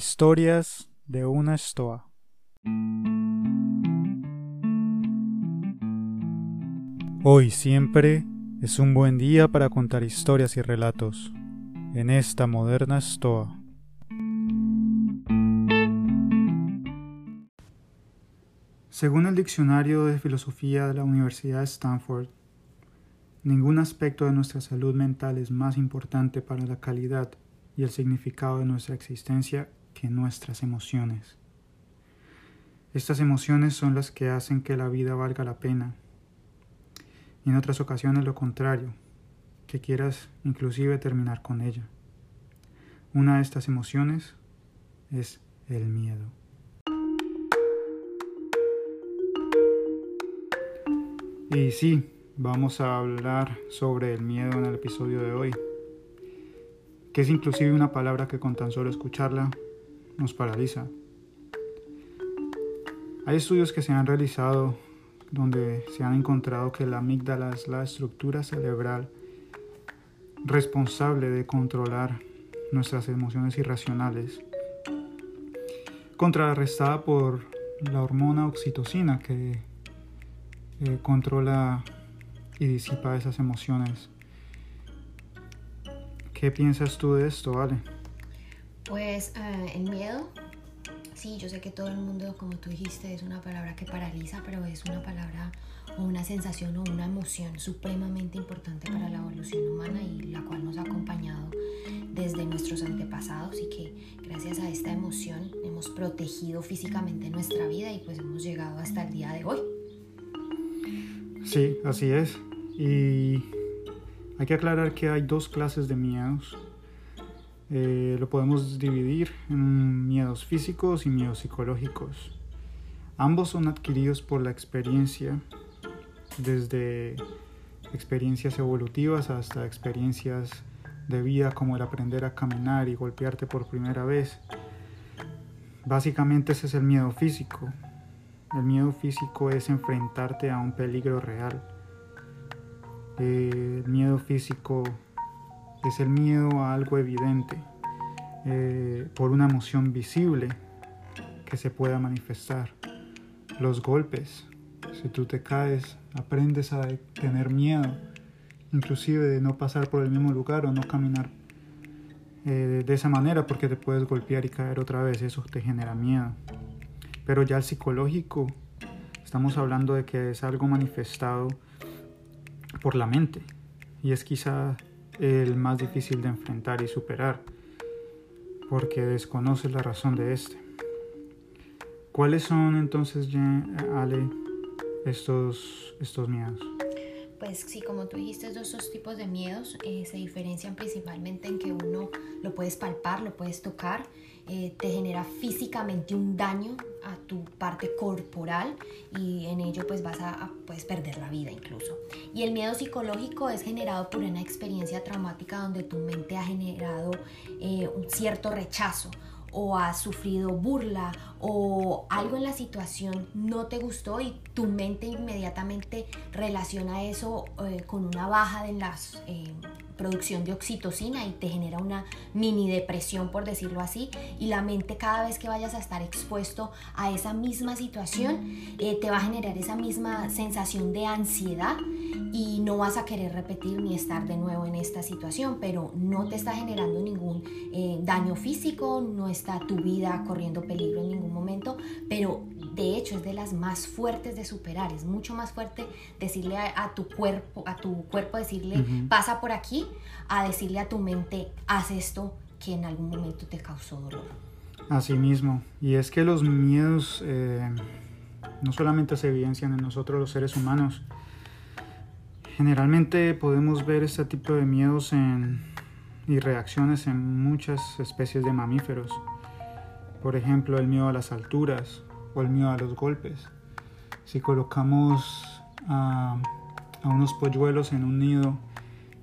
Historias de una estoa. Hoy siempre es un buen día para contar historias y relatos en esta moderna estoa. Según el diccionario de filosofía de la Universidad de Stanford, ningún aspecto de nuestra salud mental es más importante para la calidad y el significado de nuestra existencia que nuestras emociones. Estas emociones son las que hacen que la vida valga la pena. Y en otras ocasiones lo contrario, que quieras inclusive terminar con ella. Una de estas emociones es el miedo. Y sí, vamos a hablar sobre el miedo en el episodio de hoy, que es inclusive una palabra que con tan solo escucharla nos paraliza. Hay estudios que se han realizado donde se han encontrado que la amígdala es la estructura cerebral responsable de controlar nuestras emociones irracionales, contrarrestada por la hormona oxitocina que eh, controla y disipa esas emociones. ¿Qué piensas tú de esto, Vale? Pues eh, el miedo, sí, yo sé que todo el mundo, como tú dijiste, es una palabra que paraliza, pero es una palabra o una sensación o una emoción supremamente importante para la evolución humana y la cual nos ha acompañado desde nuestros antepasados y que gracias a esta emoción hemos protegido físicamente nuestra vida y pues hemos llegado hasta el día de hoy. Sí, así es. Y hay que aclarar que hay dos clases de miedos. Eh, lo podemos dividir en miedos físicos y miedos psicológicos. Ambos son adquiridos por la experiencia, desde experiencias evolutivas hasta experiencias de vida como el aprender a caminar y golpearte por primera vez. Básicamente ese es el miedo físico, el miedo físico es enfrentarte a un peligro real. el miedo físico es el miedo a algo evidente, eh, por una emoción visible que se pueda manifestar. Los golpes, si tú te caes, aprendes a tener miedo, inclusive de no pasar por el mismo lugar o no caminar eh, de esa manera porque te puedes golpear y caer otra vez, eso te genera miedo. Pero ya el psicológico, estamos hablando de que es algo manifestado por la mente y es quizá el más difícil de enfrentar y superar porque desconoces la razón de este. ¿Cuáles son entonces, Ale, estos, estos miedos? Pues sí, como tú dijiste, esos tipos de miedos eh, se diferencian principalmente en que uno lo puedes palpar, lo puedes tocar eh, te genera físicamente un daño a tu parte corporal y en ello pues vas a, puedes perder la vida incluso. Y el miedo psicológico es generado por una experiencia traumática donde tu mente ha generado eh, un cierto rechazo o has sufrido burla o algo en la situación no te gustó y tu mente inmediatamente relaciona eso eh, con una baja de las producción de oxitocina y te genera una mini depresión, por decirlo así, y la mente cada vez que vayas a estar expuesto a esa misma situación, eh, te va a generar esa misma sensación de ansiedad y no vas a querer repetir ni estar de nuevo en esta situación, pero no te está generando ningún eh, daño físico, no está tu vida corriendo peligro en ningún momento, pero de hecho es de las más fuertes de superar, es mucho más fuerte decirle a, tu cuerpo, a tu cuerpo decirle pasa por aquí, a decirle a tu mente haz esto que en algún momento te causó dolor. Así mismo, y es que los miedos eh, no solamente se evidencian en nosotros los seres humanos, Generalmente podemos ver este tipo de miedos y reacciones en muchas especies de mamíferos. Por ejemplo, el miedo a las alturas o el miedo a los golpes. Si colocamos a, unos polluelos en un nido,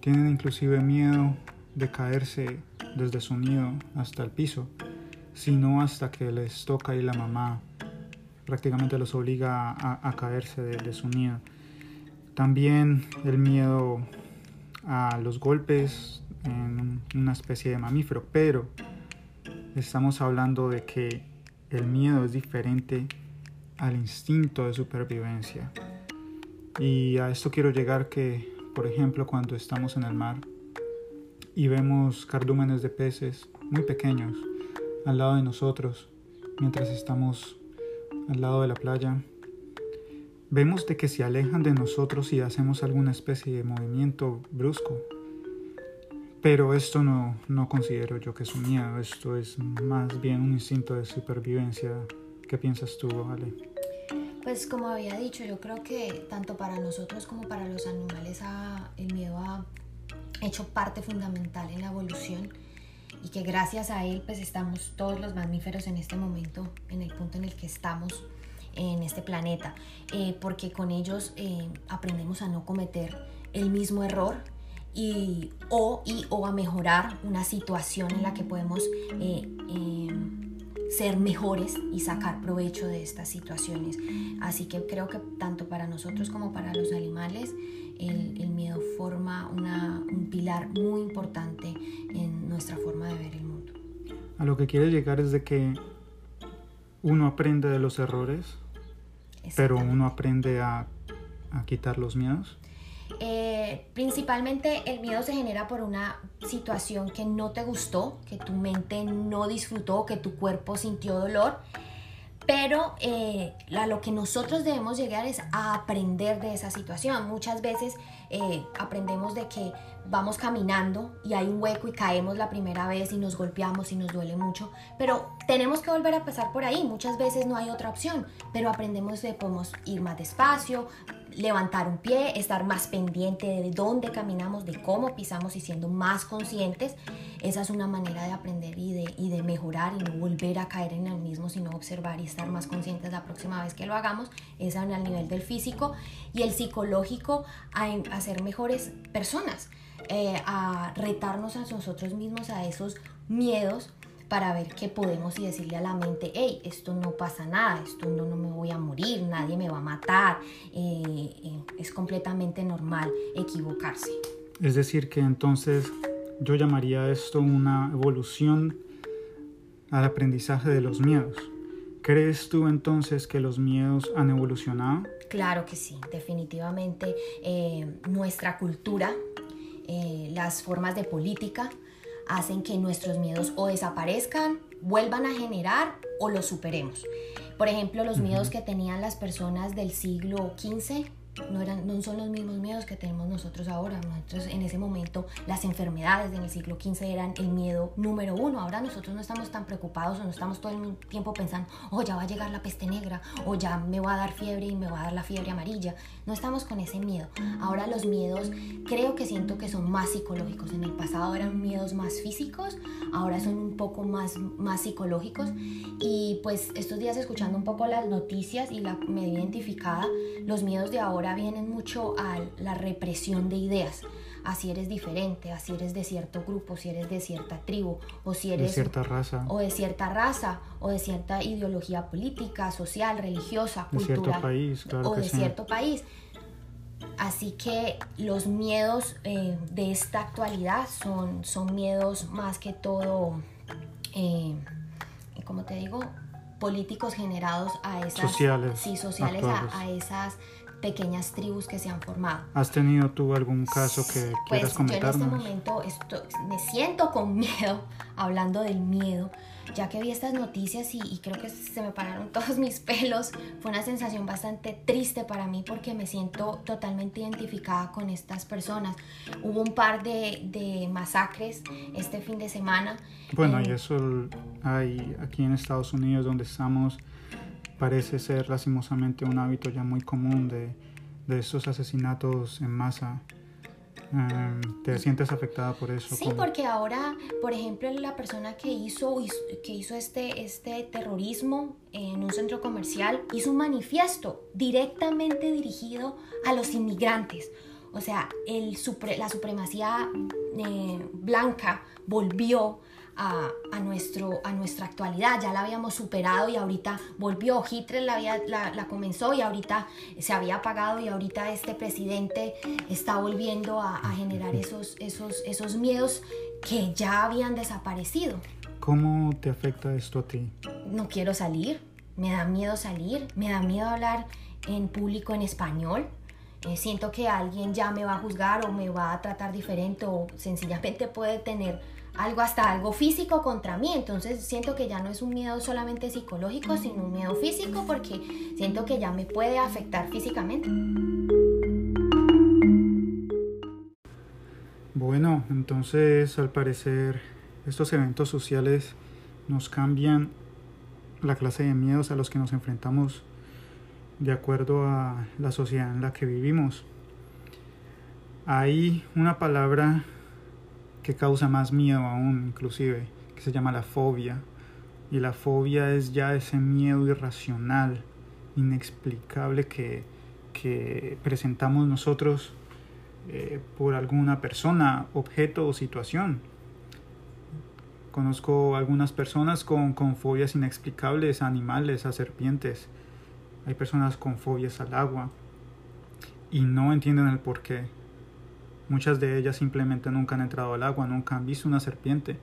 tienen inclusive miedo de caerse desde su nido hasta el piso, sino hasta que les toca y la mamá prácticamente los obliga a, caerse de su nido. También el miedo a los golpes en una especie de mamífero, pero estamos hablando de que el miedo es diferente al instinto de supervivencia. Y a esto quiero llegar que, por ejemplo, cuando estamos en el mar y vemos cardúmenes de peces muy pequeños al lado de nosotros, mientras estamos al lado de la playa, vemos de que se alejan de nosotros y hacemos alguna especie de movimiento brusco. Pero esto no, no considero yo que es un miedo, esto es más bien un instinto de supervivencia. ¿Qué piensas tú, Ale? Pues como había dicho, yo creo que tanto para nosotros como para los animales el miedo ha hecho parte fundamental en la evolución y que gracias a él pues estamos todos los mamíferos en este momento, en el punto en el que estamos en este planeta, eh, porque con ellos eh, aprendemos a no cometer el mismo error y o, y, o a mejorar una situación en la que podemos eh, ser mejores y sacar provecho de estas situaciones. Así que creo que tanto para nosotros como para los animales, el, el miedo forma una, un pilar muy importante en nuestra forma de ver el mundo. A lo que quiere llegar es de que uno aprende de los errores, pero uno aprende a, a quitar los miedos. Eh, principalmente el miedo se genera por una situación que no te gustó, que tu mente no disfrutó, que tu cuerpo sintió dolor. Pero eh, lo que nosotros debemos llegar es a aprender de esa situación. Muchas veces eh, aprendemos de que vamos caminando y hay un hueco y caemos la primera vez y nos golpeamos y nos duele mucho, pero tenemos que volver a pasar por ahí. Muchas veces no hay otra opción, pero aprendemos de podemos ir más despacio, levantar un pie, estar más pendiente de dónde caminamos, de cómo pisamos y siendo más conscientes. Esa es una manera de aprender y de, y de mejorar y no volver a caer en el mismo, sino observar y estar más conscientes la próxima vez que lo hagamos. Esa en el nivel del físico y el psicológico a, a ser mejores personas, eh, a retarnos a nosotros mismos a esos miedos para ver qué podemos y decirle a la mente, hey, esto no pasa nada, esto no, no me voy a morir, nadie me va a matar, eh, eh, es completamente normal equivocarse. Es decir, que entonces yo llamaría esto una evolución al aprendizaje de los miedos. ¿Crees tú entonces que los miedos han evolucionado? Claro que sí, definitivamente eh, nuestra cultura, las formas de política, hacen que nuestros miedos o desaparezcan, vuelvan a generar o los superemos. Por ejemplo, los miedos que tenían las personas del siglo XV no, eran, son los mismos miedos que tenemos nosotros ahora. Nosotros en ese momento las enfermedades en el siglo XV eran el miedo número uno. Ahora nosotros no estamos tan preocupados o no estamos todo el tiempo pensando, oh, ya va a llegar la peste negra o ya me va a dar fiebre y me va a dar la fiebre amarilla. No estamos con ese miedo. Ahora los miedos creo que siento que son más psicológicos. En el pasado eran miedos más físicos, ahora son un poco más, más psicológicos. Y pues estos días escuchando un poco las noticias y la medio identificada, los miedos de ahora vienen mucho a la represión de ideas. Así eres diferente, así eres de cierto grupo, si eres de cierta tribu, o si eres de cierta raza, o de cierta raza, o de cierta ideología política, social, religiosa, cultural, cierto país, o de cierto país. Así que los miedos eh, de esta actualidad son, son miedos más que todo, eh, como te digo, políticos generados a esas sociales, sí, sociales a, a, esas pequeñas tribus que se han formado. ¿Has tenido tú algún caso que pues quieras comentarnos? Yo en este momento me siento con miedo, hablando del miedo, ya que vi estas noticias y, y, creo que se me pararon todos mis pelos. Fue una sensación bastante triste para mí porque me siento totalmente identificada con estas personas. Hubo un par de, de masacres este fin de semana. Bueno, y eso hay aquí en Estados Unidos donde estamos parece ser lastimosamente un hábito ya muy común de, de estos asesinatos en masa. Um, ¿Te sientes afectada por eso? Sí, porque ahora, por ejemplo, la persona que hizo, que hizo este, este terrorismo en un centro comercial hizo un manifiesto directamente dirigido a los inmigrantes. O sea, el, la supremacía eh, blanca volvió a, nuestro, a nuestra actualidad. Ya la habíamos superado y ahorita volvió. Hitler la, había, la, comenzó y ahorita se había apagado y ahorita este presidente está volviendo a, generar esos, esos, esos miedos que ya habían desaparecido. ¿Cómo te afecta esto a ti? No quiero salir, me da miedo salir, me da miedo hablar en público en español. Eh, siento que alguien ya me va a juzgar o me va a tratar diferente o sencillamente puede tener algo hasta algo físico contra mí. Entonces siento que ya no es un miedo solamente psicológico, sino un miedo físico porque siento que ya me puede afectar físicamente. Bueno, entonces al parecer estos eventos sociales nos cambian la clase de miedos a los que nos enfrentamos de acuerdo a la sociedad en la que vivimos. Hay una palabra que causa más miedo aún, inclusive, que se llama la fobia. Y la fobia es ya ese miedo irracional, inexplicable que, que presentamos nosotros eh, por alguna persona, objeto o situación. Conozco algunas personas con, con fobias inexplicables a animales, a serpientes, hay personas con fobias al agua y no entienden el por qué. Muchas de ellas simplemente nunca han entrado al agua, nunca han visto una serpiente,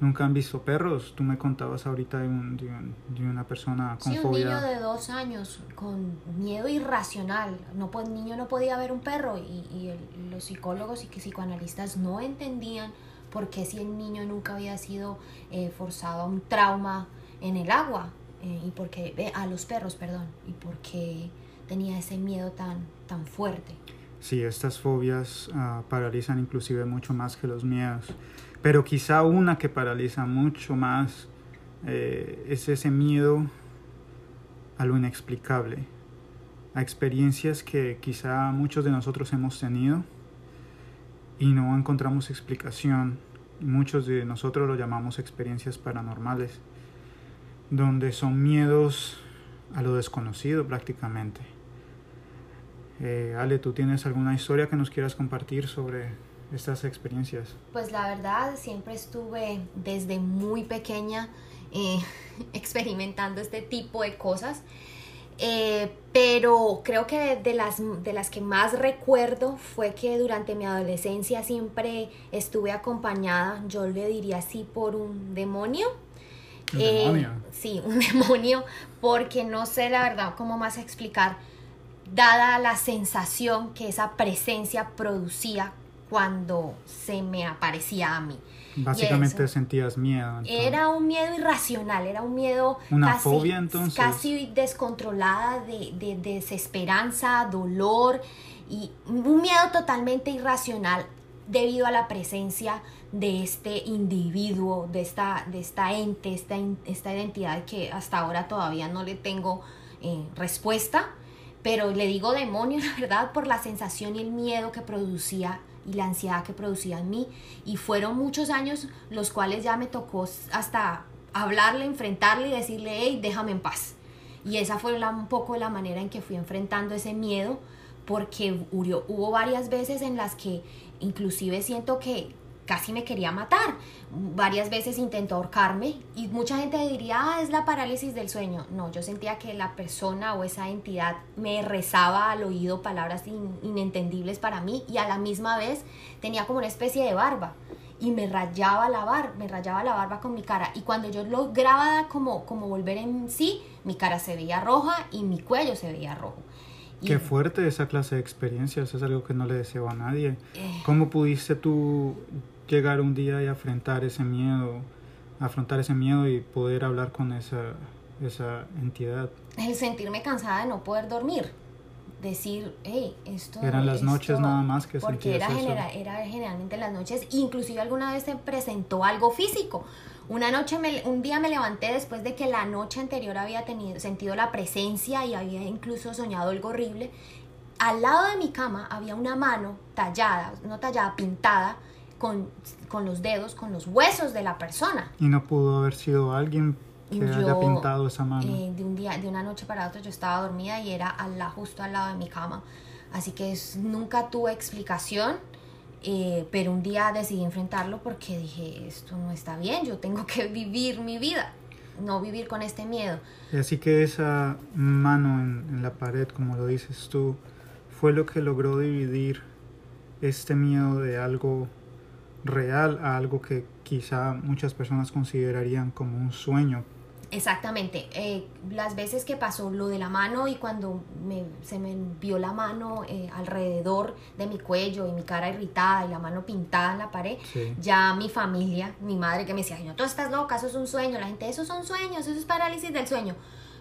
nunca han visto perros. Tú me contabas ahorita de, un, de, una persona con sí, fobia. un niño de dos años con miedo irracional. No, el niño no podía ver un perro y, los psicólogos y psicoanalistas no entendían por qué si el niño nunca había sido eh, forzado a un trauma en el agua. Eh, y porque a los perros, perdón, y porque tenía ese miedo tan, tan fuerte. Sí, estas fobias ah, paralizan inclusive mucho más que los miedos, pero quizá una que paraliza mucho más eh, es ese miedo a lo inexplicable, a experiencias que quizá muchos de nosotros hemos tenido y no encontramos explicación. Muchos de nosotros lo llamamos experiencias paranormales donde son miedos a lo desconocido prácticamente. Eh, Ale, ¿tú tienes alguna historia que nos quieras compartir sobre estas experiencias? Pues la verdad, siempre estuve desde muy pequeña eh, experimentando este tipo de cosas. Eh, pero creo que de las, de las que más recuerdo fue que durante mi adolescencia siempre estuve acompañada, yo le diría así, por un demonio ¿Un demonio? Sí, un demonio, porque no sé la verdad cómo más explicar, dada la sensación que esa presencia producía cuando se me aparecía a mí. Básicamente sentías miedo. Era un miedo irracional, era un miedo ¿Una casi, fobia entonces? casi descontrolada de, de desesperanza, dolor y un miedo totalmente irracional debido a la presencia de este individuo, de esta, de esta ente, esta, esta identidad que hasta ahora todavía no le tengo eh, respuesta, pero le digo demonio, la verdad, por la sensación y el miedo que producía y la ansiedad que producía en mí. Y fueron muchos años los cuales ya me tocó hasta hablarle, enfrentarle y decirle, hey, déjame en paz. Y esa fue un poco la manera en que fui enfrentando ese miedo, porque hubo varias veces en las que inclusive siento que casi me quería matar. Varias veces intentó ahorcarme y mucha gente diría, ah, es la parálisis del sueño. No, yo sentía que la persona o esa entidad me rezaba al oído palabras inentendibles para mí y a la misma vez tenía como una especie de barba y me rayaba la barba, me rayaba la barba con mi cara y cuando yo lograba como, como volver en sí, mi cara se veía roja y mi cuello se veía rojo. Qué fuerte esa clase de experiencias, es algo que no le deseo a nadie. Eh. ¿Cómo pudiste tú llegar un día y afrontar ese miedo, afrontar ese miedo y poder hablar con esa, esa entidad? El sentirme cansada de no poder dormir. Decir, hey, esto... Eran las noches nada más que Porque era, era generalmente las noches. Inclusive alguna vez se presentó algo físico. Una noche, un día me levanté después de que la noche anterior había tenido, sentido la presencia y había incluso soñado algo horrible. Al lado de mi cama había una mano tallada, no tallada, pintada, con, con los dedos, con los huesos de la persona. Y no pudo haber sido alguien que haya pintado esa mano. Eh, de un día, de una noche para otra yo estaba dormida y era al, justo al lado de mi cama. Así que nunca tuve explicación eh, pero un día decidí enfrentarlo porque dije, esto no está bien, yo tengo que vivir mi vida, no vivir con este miedo. Así que esa mano en, la pared, como lo dices tú, fue lo que logró dividir este miedo de algo real a algo que quizá muchas personas considerarían como un sueño. Exactamente. Eh, las veces que pasó lo de la mano y cuando se me vio la mano eh, alrededor de mi cuello y mi cara irritada y la mano pintada en la pared, ya mi familia, mi madre que me decía, no, tú estás loca, eso es un sueño. La gente, eso son sueños, eso es parálisis del sueño.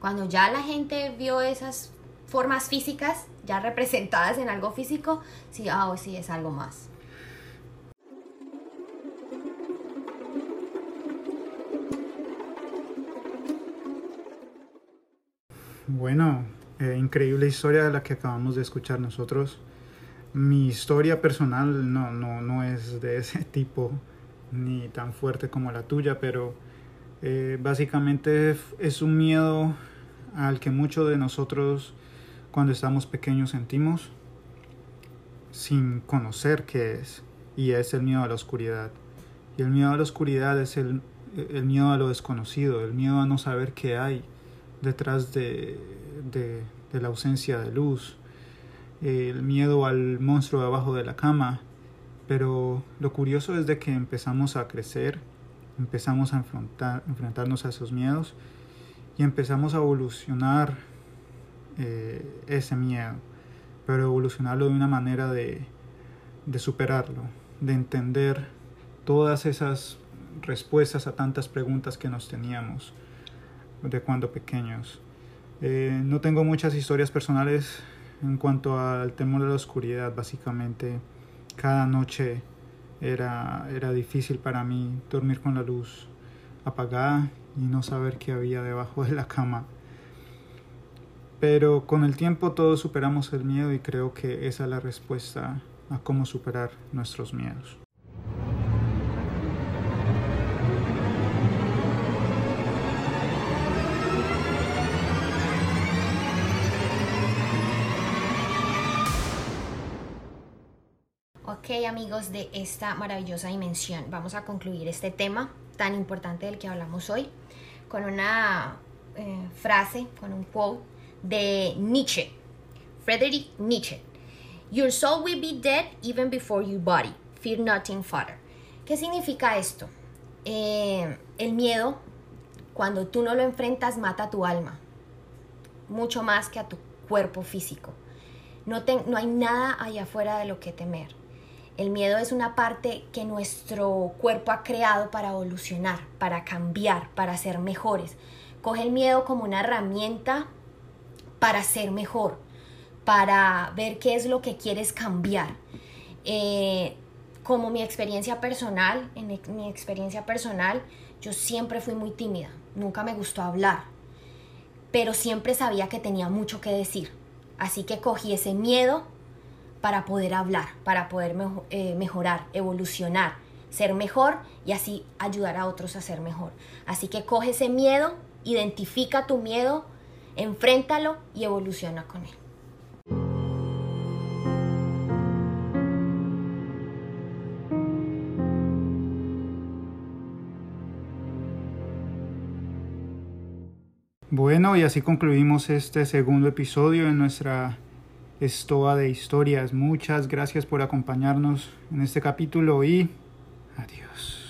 Cuando ya la gente vio esas formas físicas ya representadas en algo físico, sí, ah, sí, es algo más. Bueno, eh, increíble historia de la que acabamos de escuchar nosotros. Mi historia personal no, no, no es de ese tipo ni tan fuerte como la tuya, pero eh, básicamente es un miedo al que muchos de nosotros cuando estamos pequeños sentimos sin conocer qué es, y es el miedo a la oscuridad. Y el miedo a la oscuridad es el, el miedo a lo desconocido, el miedo a no saber qué hay detrás de, de, de la ausencia de luz, el miedo al monstruo debajo de la cama. Pero lo curioso es de que empezamos a crecer, empezamos a enfrentar, enfrentarnos a esos miedos y empezamos a evolucionar eh, ese miedo, pero evolucionarlo de una manera de, de superarlo, de entender todas esas respuestas a tantas preguntas que nos teníamos de cuando pequeños. Eh, no tengo muchas historias personales en cuanto al temor de la oscuridad, básicamente cada noche era, era difícil para mí dormir con la luz apagada y no saber qué había debajo de la cama. Pero con el tiempo todos superamos el miedo y creo que esa es la respuesta a cómo superar nuestros miedos. Ok amigos de esta maravillosa dimensión, vamos a concluir este tema tan importante del que hablamos hoy con una eh, frase, con un quote de Nietzsche, Friedrich Nietzsche. Your soul will be dead even before your body. Fear nothing further. ¿Qué significa esto? Eh, el miedo, cuando tú no lo enfrentas, mata a tu alma, mucho más que a tu cuerpo físico. No hay nada allá afuera de lo que temer. El miedo es una parte que nuestro cuerpo ha creado para evolucionar, para cambiar, para ser mejores. Coge el miedo como una herramienta para ser mejor, para ver qué es lo que quieres cambiar. Eh, como mi experiencia personal, en mi experiencia personal, yo siempre fui muy tímida, nunca me gustó hablar, pero siempre sabía que tenía mucho que decir. Así que cogí ese miedo para poder hablar, para poder eh, mejorar, evolucionar, ser mejor y así ayudar a otros a ser mejor. Así que coge ese miedo, identifica tu miedo, enfréntalo y evoluciona con él. Bueno, y así concluimos este segundo episodio en nuestra Estoa de Historias. Muchas gracias por acompañarnos en este capítulo y adiós.